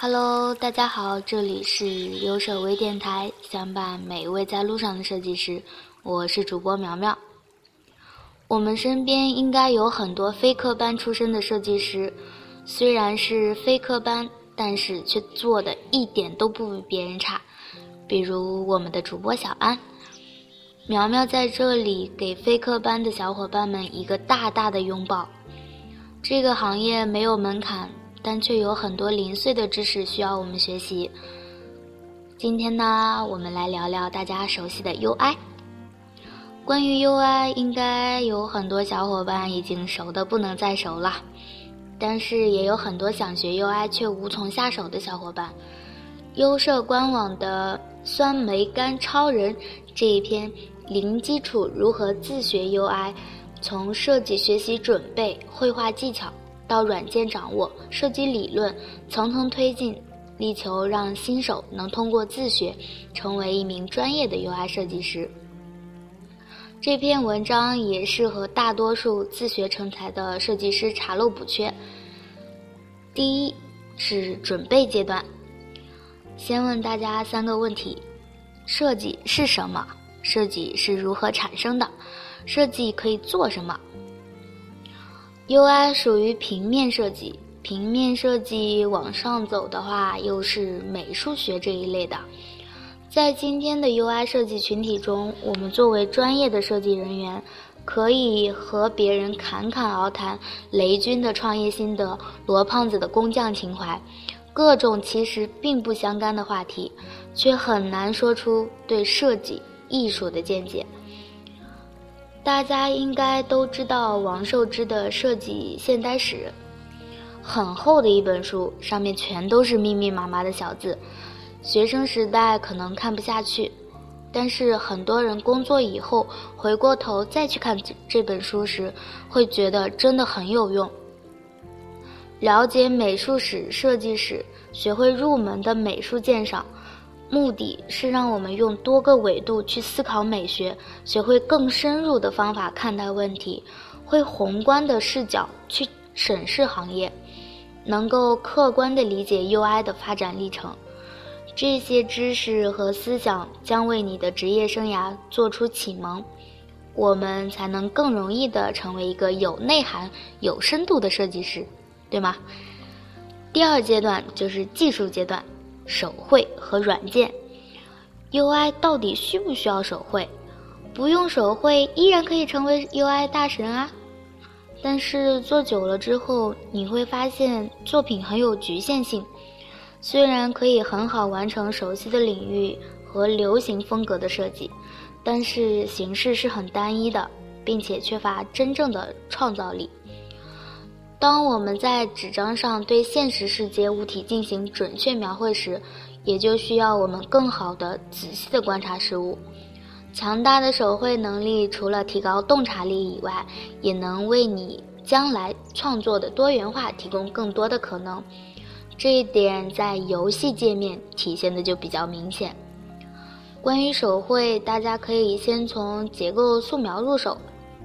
Hello，大家好，这里是优设微电台，相伴每一位在路上的设计师，我是主播苗苗。我们身边应该有很多非科班出身的设计师，虽然是非科班，但是却做的一点都不比别人差。比如我们的主播小安，苗苗在这里给非科班的小伙伴们一个大大的拥抱。这个行业没有门槛。但却有很多零碎的知识需要我们学习。今天呢，我们来聊聊大家熟悉的 UI。关于 UI，应该有很多小伙伴已经熟的不能再熟了，但是也有很多想学 UI 却无从下手的小伙伴。优设官网的“酸梅干超人”这一篇零基础如何自学 UI，从设计学习准备、绘画技巧。到软件掌握、设计理论，层层推进，力求让新手能通过自学，成为一名专业的 UI 设计师。这篇文章也适合大多数自学成才的设计师查漏补缺。第一是准备阶段，先问大家三个问题：设计是什么？设计是如何产生的？设计可以做什么？UI 属于平面设计，平面设计往上走的话，又是美术学这一类的。在今天的 UI 设计群体中，我们作为专业的设计人员，可以和别人侃侃而谈雷军的创业心得、罗胖子的工匠情怀，各种其实并不相干的话题，却很难说出对设计艺术的见解。大家应该都知道王寿之的设计现代史，很厚的一本书，上面全都是密密麻麻的小字。学生时代可能看不下去，但是很多人工作以后回过头再去看这本书时，会觉得真的很有用。了解美术史、设计史，学会入门的美术鉴赏。目的是让我们用多个维度去思考美学，学会更深入的方法看待问题，会宏观的视角去审视行业，能够客观的理解 UI 的发展历程。这些知识和思想将为你的职业生涯做出启蒙，我们才能更容易的成为一个有内涵、有深度的设计师，对吗？第二阶段就是技术阶段。手绘和软件，UI 到底需不需要手绘？不用手绘依然可以成为 UI 大神啊！但是做久了之后，你会发现作品很有局限性。虽然可以很好完成熟悉的领域和流行风格的设计，但是形式是很单一的，并且缺乏真正的创造力。当我们在纸张上对现实世界物体进行准确描绘时，也就需要我们更好的、仔细的观察事物。强大的手绘能力，除了提高洞察力以外，也能为你将来创作的多元化提供更多的可能。这一点在游戏界面体现的就比较明显。关于手绘，大家可以先从结构素描入手。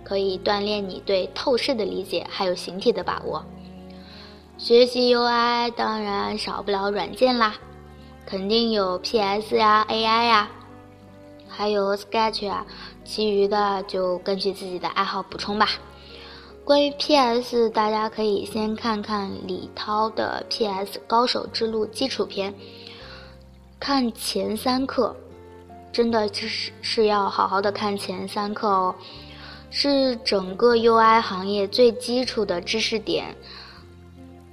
可以锻炼你对透视的理解，还有形体的把握。学习 UI 当然少不了软件啦，肯定有 PS 呀、AI 呀，还有 Sketch 啊，其余的就根据自己的爱好补充吧。关于 PS，大家可以先看看李涛的 PS 高手之路基础篇，看前三课，真的就是是要好好的看前三课哦。是整个 UI 行业最基础的知识点，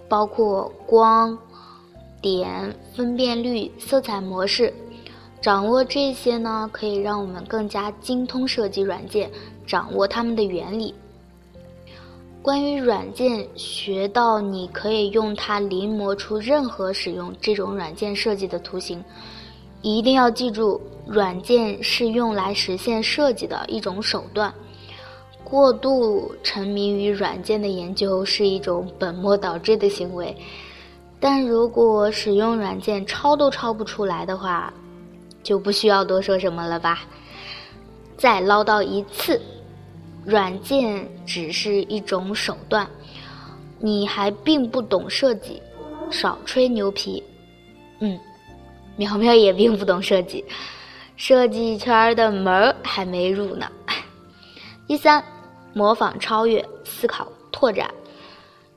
包括光、点、分辨率、色彩模式。掌握这些呢，可以让我们更加精通设计软件，掌握它们的原理。关于软件，学到你可以用它临摹出任何使用这种软件设计的图形。一定要记住，软件是用来实现设计的一种手段。过度沉迷于软件的研究是一种本末倒置的行为，但如果使用软件抄都抄不出来的话，就不需要多说什么了吧。再唠叨一次，软件只是一种手段，你还并不懂设计，少吹牛皮。嗯，苗苗也并不懂设计，设计圈的门儿还没入呢。第三，模仿、超越、思考、拓展。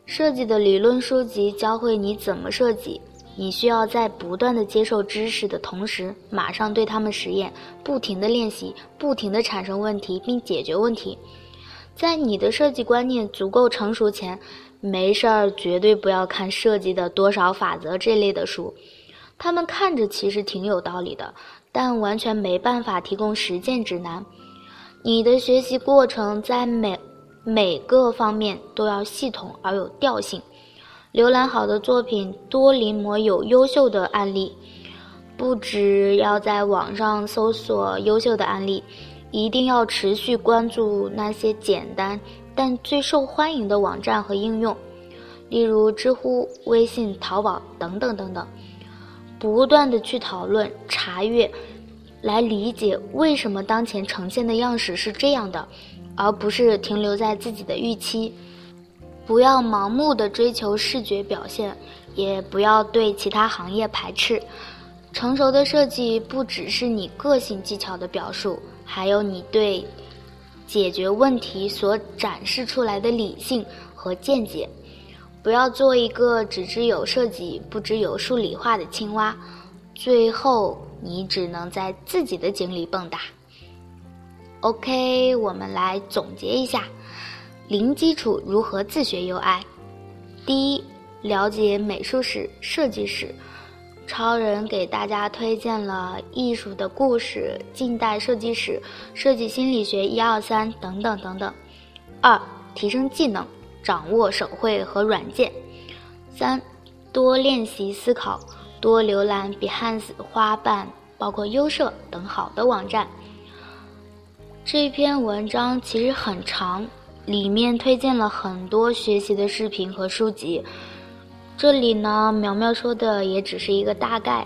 设计的理论书籍教会你怎么设计，你需要在不断的接受知识的同时，马上对他们实验，不停的练习，不停的产生问题并解决问题。在你的设计观念足够成熟前，没事儿绝对不要看设计的多少法则这类的书，他们看着其实挺有道理的，但完全没办法提供实践指南。你的学习过程在每。每个方面都要系统而有调性。浏览好的作品，多临摹有优秀的案例。不只要在网上搜索优秀的案例，一定要持续关注那些简单但最受欢迎的网站和应用，例如知乎、微信、淘宝等等等等。不断的去讨论、查阅，来理解为什么当前呈现的样式是这样的。而不是停留在自己的预期，不要盲目的追求视觉表现，也不要对其他行业排斥。成熟的设计不只是你个性技巧的表述，还有你对解决问题所展示出来的理性和见解。不要做一个只知有设计不知有数理化的青蛙，最后你只能在自己的井里蹦跶。OK，我们来总结一下：零基础如何自学 UI？第一，了解美术史、设计史。超人给大家推荐了艺术的故事、近代设计史、设计心理学一二三等等等等。二，提升技能，掌握手绘和软件。三，多练习思考，多浏览 Behance、花瓣，包括优设等好的网站。这篇文章其实很长，里面推荐了很多学习的视频和书籍。这里呢，苗苗说的也只是一个大概，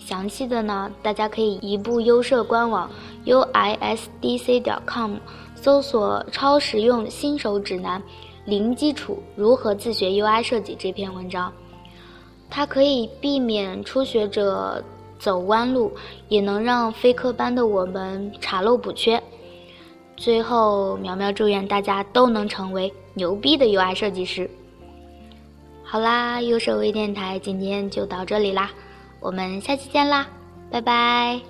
详细的呢，大家可以移步优设官网 uisdc 点 com，搜索“超实用新手指南：零基础如何自学 UI 设计”这篇文章，它可以避免初学者走弯路，也能让非科班的我们查漏补缺。最后，苗苗祝愿大家都能成为牛逼的 UI 设计师。好啦，优设微电台今天就到这里啦，我们下期见啦，拜拜。